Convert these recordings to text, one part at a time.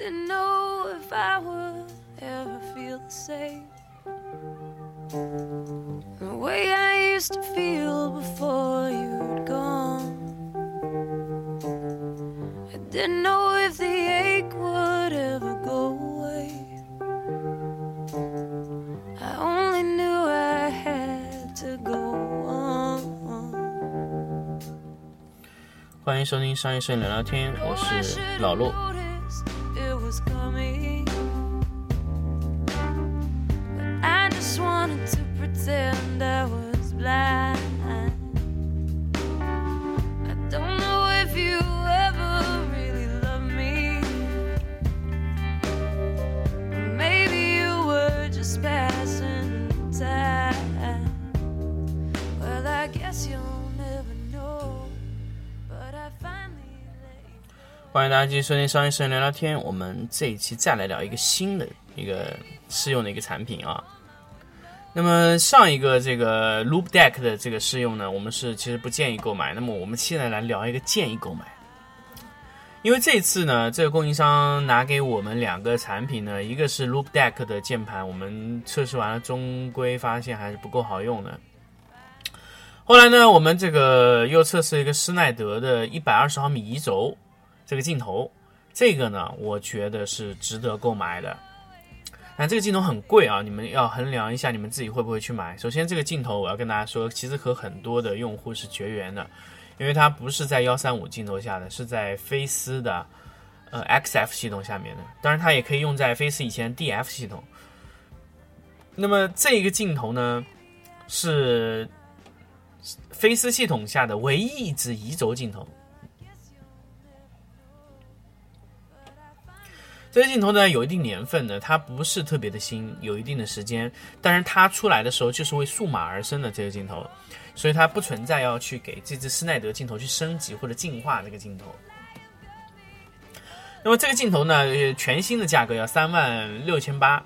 didn't know if I would ever feel the same. The way I used to feel before you'd gone. I didn't know if the ache would ever go away. I only knew I had to go on. 欢迎收听商业摄影聊聊天，我是老陆。 欢迎大家继续收听商业摄影聊聊天。我们这一期再来聊一个新的一个试用的一个产品啊。那么上一个这个 Loop Deck 的这个试用呢，我们是其实不建议购买。那么我们现在来聊一个建议购买。因为这次呢，这个供应商拿给我们两个产品呢，一个是 Loop Deck 的键盘，我们测试完了，终归发现还是不够好用的。后来呢，我们这个又测试一个施耐德的120毫米移轴这个镜头，这个呢，我觉得是值得购买的。但这个镜头很贵啊，你们要衡量一下你们自己会不会去买。首先，这个镜头我要跟大家说，其实和很多的用户是绝缘的，因为它不是在幺三五镜头下的，是在飞思的呃 XF 系统下面的。当然，它也可以用在飞思以前 DF 系统。那么这个镜头呢，是飞思系统下的唯一一支移轴镜头。这个镜头呢有一定年份的，它不是特别的新，有一定的时间，但是它出来的时候就是为数码而生的这个镜头，所以它不存在要去给这支施耐德镜头去升级或者进化这个镜头。那么这个镜头呢，全新的价格要三万六千八。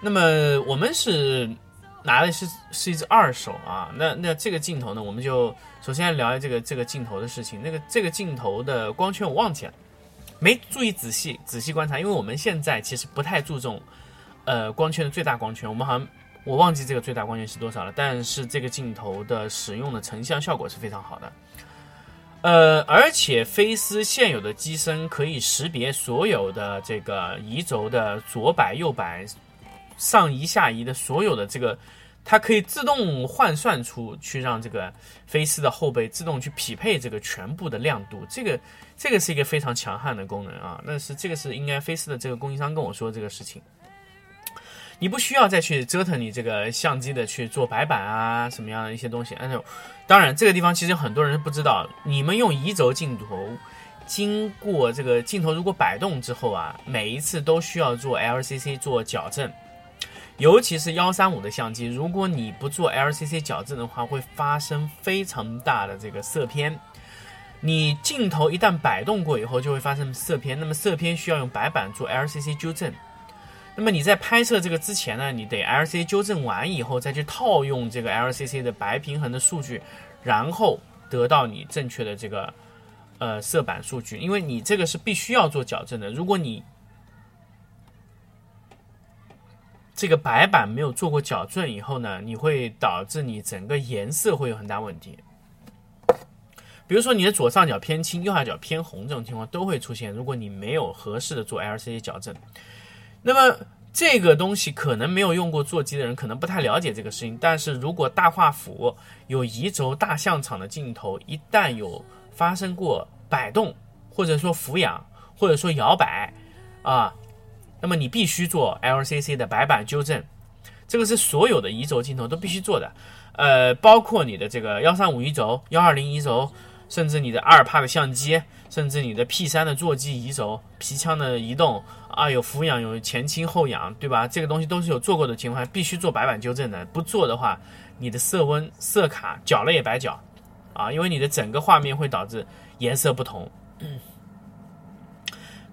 那么我们是拿的是是一支二手啊，那那这个镜头呢，我们就首先聊一下这个这个镜头的事情。那个这个镜头的光圈我忘记了。没注意仔细仔细观察，因为我们现在其实不太注重，呃，光圈的最大光圈。我们好像我忘记这个最大光圈是多少了，但是这个镜头的使用的成像效果是非常好的。呃，而且飞思现有的机身可以识别所有的这个移轴的左摆、右摆、上移、下移的所有的这个，它可以自动换算出去，让这个飞思的后背自动去匹配这个全部的亮度。这个这个是一个非常强悍的功能啊！那是这个是应该飞思的这个供应商跟我说这个事情。你不需要再去折腾你这个相机的去做白板啊，什么样的一些东西。按照当然，这个地方其实很多人不知道，你们用移轴镜头，经过这个镜头如果摆动之后啊，每一次都需要做 LCC 做矫正。尤其是幺三五的相机，如果你不做 LCC 矫正的话，会发生非常大的这个色偏。你镜头一旦摆动过以后，就会发生色偏。那么色偏需要用白板做 LCC 纠正。那么你在拍摄这个之前呢，你得 LCC 纠正完以后，再去套用这个 LCC 的白平衡的数据，然后得到你正确的这个呃色板数据。因为你这个是必须要做矫正的。如果你这个白板没有做过矫正以后呢，你会导致你整个颜色会有很大问题。比如说你的左上角偏青，右下角偏红这种情况都会出现。如果你没有合适的做 LCD 矫正，那么这个东西可能没有用过座机的人可能不太了解这个事情。但是如果大画幅有移轴大像场的镜头，一旦有发生过摆动，或者说俯仰，或者说摇摆啊，那么你必须做 LCC 的白板纠正。这个是所有的移轴镜头都必须做的，呃，包括你的这个幺三五移轴、幺二零移轴。甚至你的阿尔帕的相机，甚至你的 P 三的座机移轴、皮腔的移动啊，有俯仰、有前倾、后仰，对吧？这个东西都是有做过的情况下，必须做白板纠正的。不做的话，你的色温、色卡搅了也白搅啊，因为你的整个画面会导致颜色不同。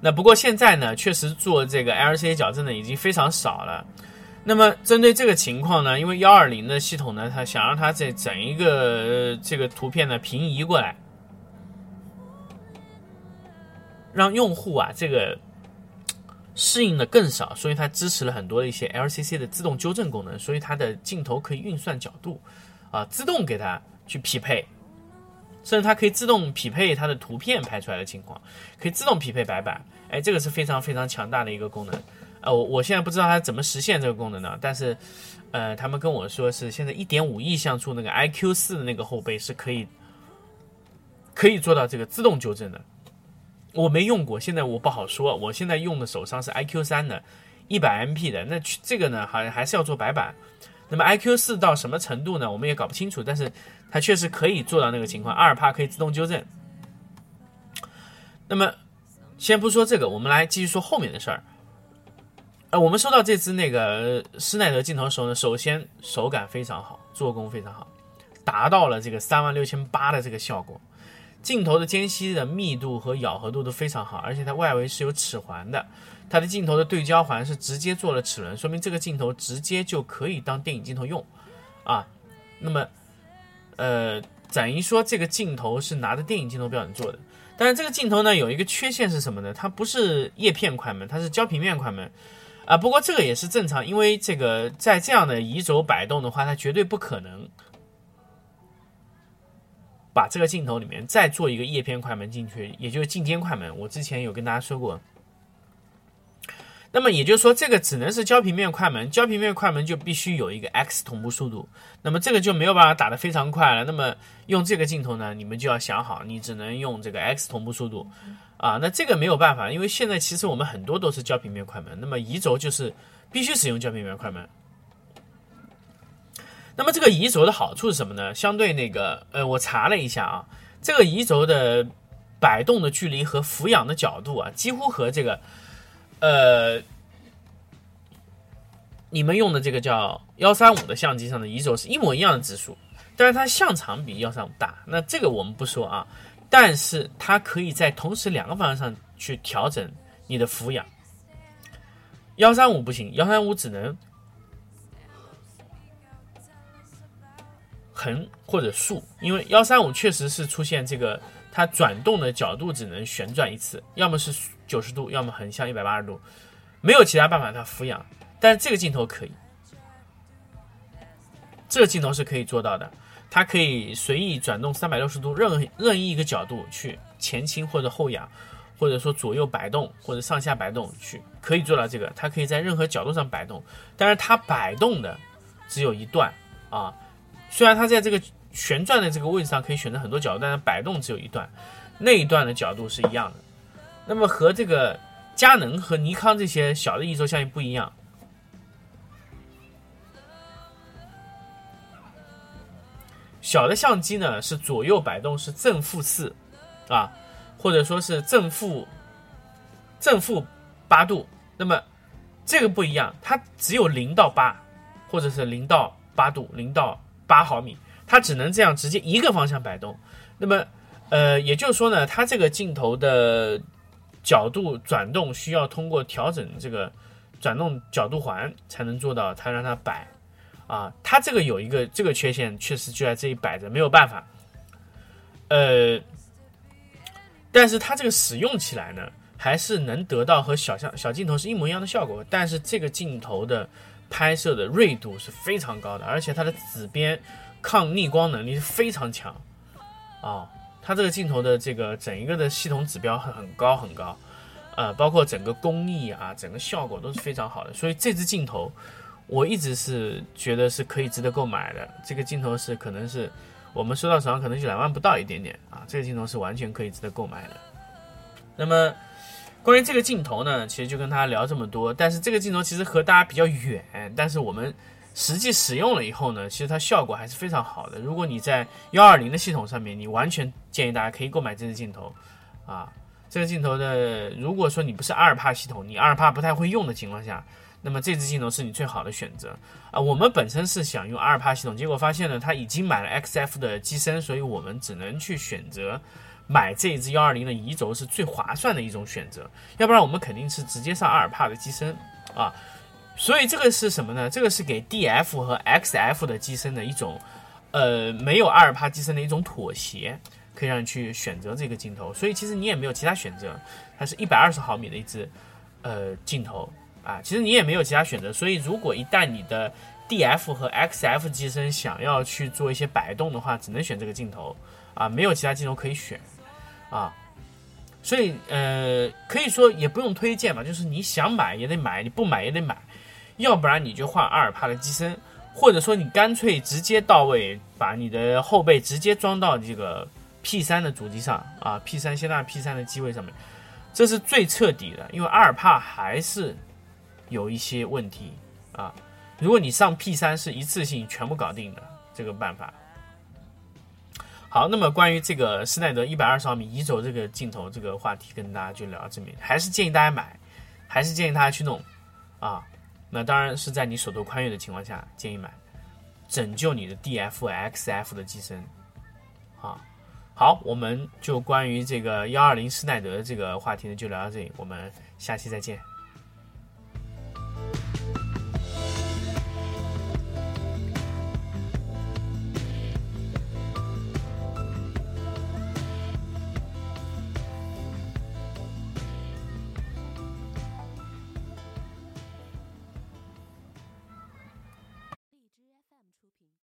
那不过现在呢，确实做这个 LCA 矫正的已经非常少了。那么针对这个情况呢，因为幺二零的系统呢，它想让它这整一个、呃、这个图片呢平移过来，让用户啊这个适应的更少，所以它支持了很多的一些 LCC 的自动纠正功能，所以它的镜头可以运算角度，啊，自动给它去匹配，甚至它可以自动匹配它的图片拍出来的情况，可以自动匹配白板，哎，这个是非常非常强大的一个功能，呃，我我现在不知道它怎么实现这个功能的，但是，呃，他们跟我说是现在一点五亿像素那个 iQ 四的那个后背是可以，可以做到这个自动纠正的。我没用过，现在我不好说。我现在用的手上是 iQ 三的，一百 MP 的。那这个呢，好像还是要做白板。那么 iQ 四到什么程度呢？我们也搞不清楚。但是它确实可以做到那个情况，阿尔帕可以自动纠正。那么先不说这个，我们来继续说后面的事儿。呃，我们收到这支那个施耐德镜头的时候呢，首先手感非常好，做工非常好，达到了这个三万六千八的这个效果。镜头的间隙的密度和咬合度都非常好，而且它外围是有齿环的，它的镜头的对焦环是直接做了齿轮，说明这个镜头直接就可以当电影镜头用，啊，那么，呃，展一说这个镜头是拿着电影镜头标准做的，但是这个镜头呢有一个缺陷是什么呢？它不是叶片快门，它是焦平面快门，啊，不过这个也是正常，因为这个在这样的移轴摆动的话，它绝对不可能。把这个镜头里面再做一个叶片快门进去，也就是进间快门。我之前有跟大家说过。那么也就是说，这个只能是胶平面快门，胶平面快门就必须有一个 X 同步速度。那么这个就没有办法打得非常快了。那么用这个镜头呢，你们就要想好，你只能用这个 X 同步速度啊。那这个没有办法，因为现在其实我们很多都是胶平面快门，那么移轴就是必须使用胶平面快门。那么这个移轴的好处是什么呢？相对那个，呃，我查了一下啊，这个移轴的摆动的距离和俯仰的角度啊，几乎和这个，呃，你们用的这个叫幺三五的相机上的移轴是一模一样的指数，但是它相长比幺三五大。那这个我们不说啊，但是它可以在同时两个方向上去调整你的俯仰。幺三五不行，幺三五只能。横或者竖，因为幺三五确实是出现这个，它转动的角度只能旋转一次，要么是九十度，要么横向一百八十度，没有其他办法它俯仰。但是这个镜头可以，这个镜头是可以做到的，它可以随意转动三百六十度，任任意一个角度去前倾或者后仰，或者说左右摆动或者上下摆动去，可以做到这个。它可以在任何角度上摆动，但是它摆动的只有一段啊。虽然它在这个旋转的这个位置上可以选择很多角度，但是摆动只有一段，那一段的角度是一样的。那么和这个佳能和尼康这些小的移轴相机不一样，小的相机呢是左右摆动是正负四啊，或者说是正负正负八度。那么这个不一样，它只有零到八，或者是零到八度，零到。八毫米，它只能这样直接一个方向摆动。那么，呃，也就是说呢，它这个镜头的角度转动需要通过调整这个转动角度环才能做到，它让它摆。啊，它这个有一个这个缺陷，确实就在这里摆着，没有办法。呃，但是它这个使用起来呢，还是能得到和小像小镜头是一模一样的效果。但是这个镜头的。拍摄的锐度是非常高的，而且它的紫边抗逆光能力是非常强啊！它这个镜头的这个整一个的系统指标很很高很高，呃，包括整个工艺啊，整个效果都是非常好的。所以这支镜头我一直是觉得是可以值得购买的。这个镜头是可能是我们收到手上可能就两万不到一点点啊，这个镜头是完全可以值得购买的。那么。关于这个镜头呢，其实就跟大家聊这么多。但是这个镜头其实和大家比较远，但是我们实际使用了以后呢，其实它效果还是非常好的。如果你在幺二零的系统上面，你完全建议大家可以购买这支镜头。啊，这个镜头的，如果说你不是阿尔帕系统，你阿尔帕不太会用的情况下，那么这支镜头是你最好的选择。啊，我们本身是想用阿尔帕系统，结果发现呢，它已经买了 XF 的机身，所以我们只能去选择。买这一支幺二零的移轴是最划算的一种选择，要不然我们肯定是直接上阿尔帕的机身啊。所以这个是什么呢？这个是给 DF 和 XF 的机身的一种，呃，没有阿尔帕机身的一种妥协，可以让你去选择这个镜头。所以其实你也没有其他选择，它是一百二十毫米的一支呃镜头啊，其实你也没有其他选择。所以如果一旦你的 DF 和 XF 机身想要去做一些摆动的话，只能选这个镜头啊，没有其他镜头可以选啊。所以呃，可以说也不用推荐吧，就是你想买也得买，你不买也得买，要不然你就换阿尔帕的机身，或者说你干脆直接到位，把你的后背直接装到这个 P 三的主机上啊，P 三先纳 P 三的机位上面，这是最彻底的，因为阿尔帕还是有一些问题啊。如果你上 P 三是一次性全部搞定的这个办法。好，那么关于这个施耐德一百二十毫米移轴这个镜头这个话题，跟大家就聊到这里，还是建议大家买，还是建议大家去弄啊。那当然是在你手头宽裕的情况下建议买，拯救你的 DF、XF 的机身啊。好，我们就关于这个幺二零施耐德这个话题呢就聊到这里，我们下期再见。